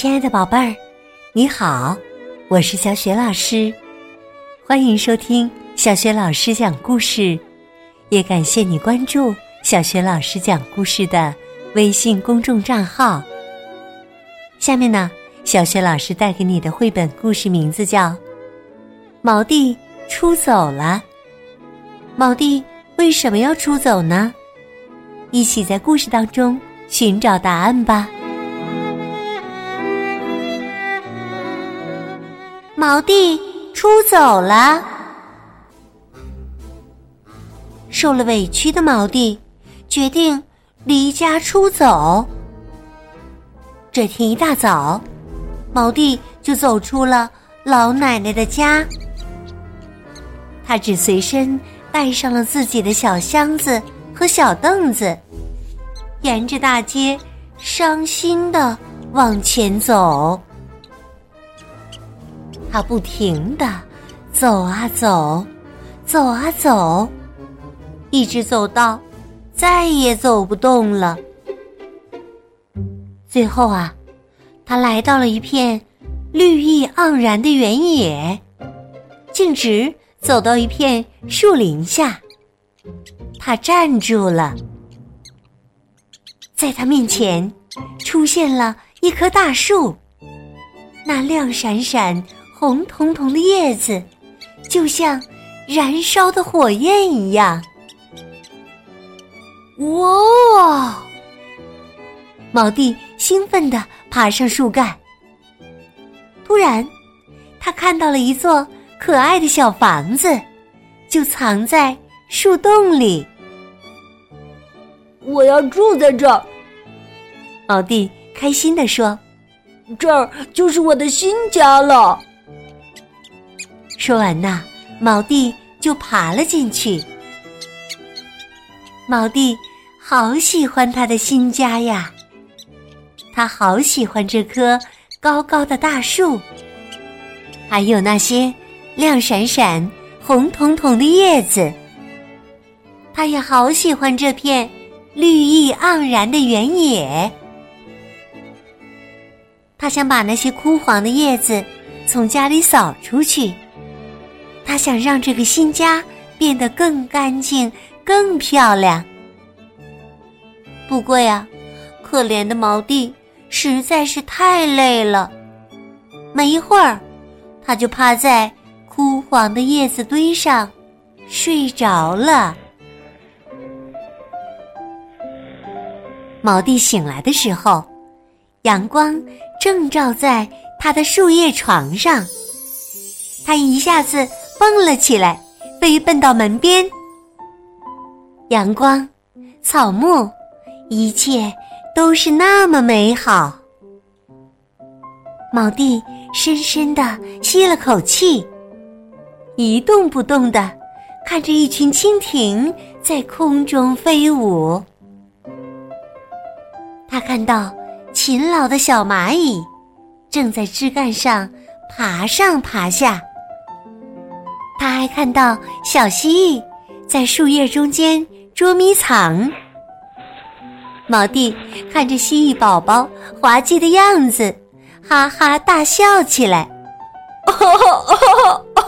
亲爱的宝贝儿，你好，我是小雪老师，欢迎收听小雪老师讲故事，也感谢你关注小雪老师讲故事的微信公众账号。下面呢，小雪老师带给你的绘本故事名字叫《毛弟出走了》。毛弟为什么要出走呢？一起在故事当中寻找答案吧。毛弟出走了，受了委屈的毛弟决定离家出走。这天一大早，毛弟就走出了老奶奶的家。他只随身带上了自己的小箱子和小凳子，沿着大街伤心的往前走。他不停的走啊走，走啊走，一直走到再也走不动了。最后啊，他来到了一片绿意盎然的原野，径直走到一片树林下，他站住了。在他面前出现了一棵大树，那亮闪闪。红彤彤的叶子，就像燃烧的火焰一样。哇！毛弟兴奋地爬上树干。突然，他看到了一座可爱的小房子，就藏在树洞里。我要住在这儿。毛弟开心地说：“这儿就是我的新家了。”说完呐，毛弟就爬了进去。毛弟好喜欢他的新家呀，他好喜欢这棵高高的大树，还有那些亮闪闪、红彤彤的叶子。他也好喜欢这片绿意盎然的原野。他想把那些枯黄的叶子从家里扫出去。他想让这个新家变得更干净、更漂亮。不过呀，可怜的毛弟实在是太累了。没一会儿，他就趴在枯黄的叶子堆上睡着了。毛弟醒来的时候，阳光正照在他的树叶床上，他一下子。蹦了起来，飞奔到门边。阳光、草木，一切都是那么美好。毛弟深深的吸了口气，一动不动的看着一群蜻蜓在空中飞舞。他看到勤劳的小蚂蚁正在枝干上爬上爬下。他还看到小蜥蜴在树叶中间捉迷藏。毛弟看着蜥蜴宝宝滑稽的样子，哈哈大笑起来。哦哦哦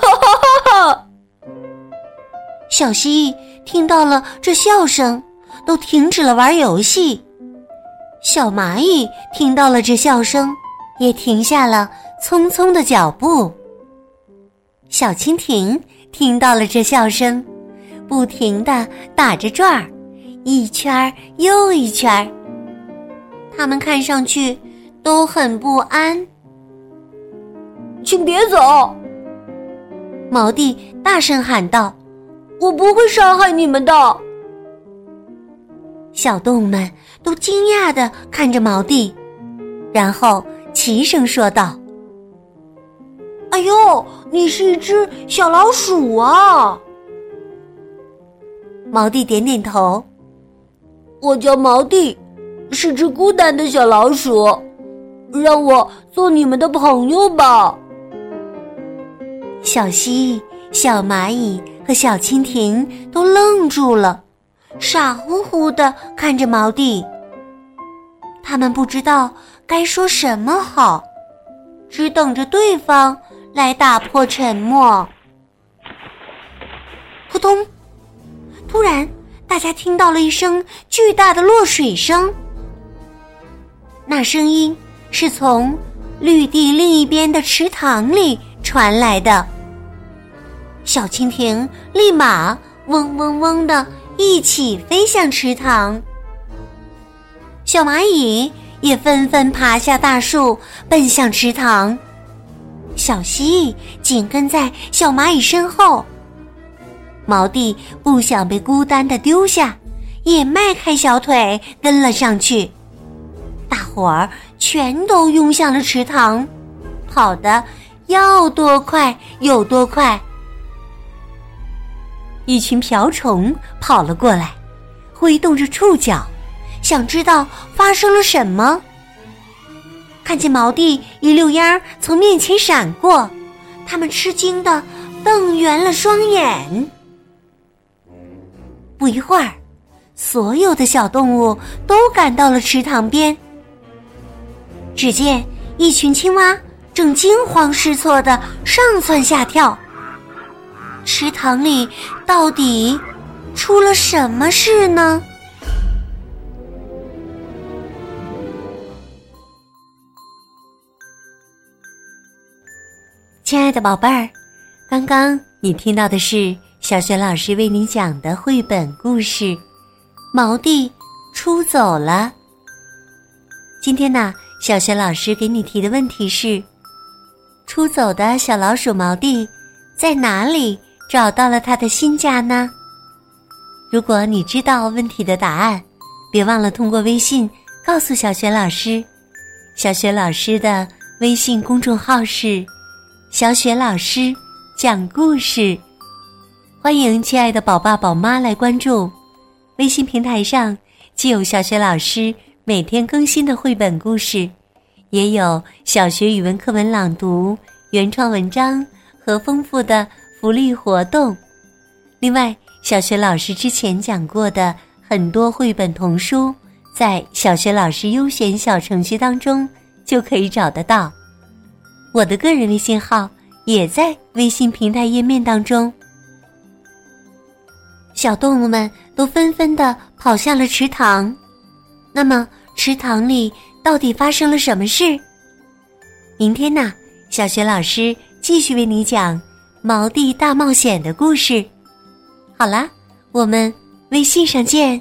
哦小蜥蜴听到了这笑声，都停止了玩游戏。小蚂蚁听到了这笑声，也停下了匆匆的脚步。小蜻蜓听到了这笑声，不停的打着转儿，一圈儿又一圈儿。它们看上去都很不安。请别走！毛弟大声喊道：“我不会伤害你们的。”小动物们都惊讶的看着毛弟，然后齐声说道。哎呦，你是一只小老鼠啊！毛弟点点头。我叫毛弟，是只孤单的小老鼠，让我做你们的朋友吧。小蜥、小蚂蚁和小蜻蜓都愣住了，傻乎乎的看着毛弟。他们不知道该说什么好，只等着对方来打破沉默。扑通！突然，大家听到了一声巨大的落水声。那声音是从绿地另一边的池塘里传来的。小蜻蜓立马嗡嗡嗡的一起飞向池塘。小蚂蚁也纷纷爬下大树，奔向池塘。小蜥蜴紧跟在小蚂蚁身后。毛弟不想被孤单的丢下，也迈开小腿跟了上去。大伙儿全都涌向了池塘，跑得要多快有多快。一群瓢虫跑了过来，挥动着触角，想知道发生了什么。看见毛弟一溜烟儿从面前闪过，他们吃惊的瞪圆了双眼。不一会儿，所有的小动物都赶到了池塘边。只见一群青蛙正惊慌失措的上蹿下跳。池塘里到底出了什么事呢？亲爱的宝贝儿，刚刚你听到的是。小雪老师为你讲的绘本故事《毛弟出走了》。今天呢，小雪老师给你提的问题是：出走的小老鼠毛弟在哪里找到了他的新家呢？如果你知道问题的答案，别忘了通过微信告诉小雪老师。小雪老师的微信公众号是“小雪老师讲故事”。欢迎亲爱的宝爸宝妈来关注，微信平台上既有小学老师每天更新的绘本故事，也有小学语文课文朗读、原创文章和丰富的福利活动。另外，小学老师之前讲过的很多绘本童书，在小学老师优选小程序当中就可以找得到。我的个人微信号也在微信平台页面当中。小动物们都纷纷的跑向了池塘，那么池塘里到底发生了什么事？明天呢？小学老师继续为你讲《毛地大冒险》的故事。好啦，我们微信上见。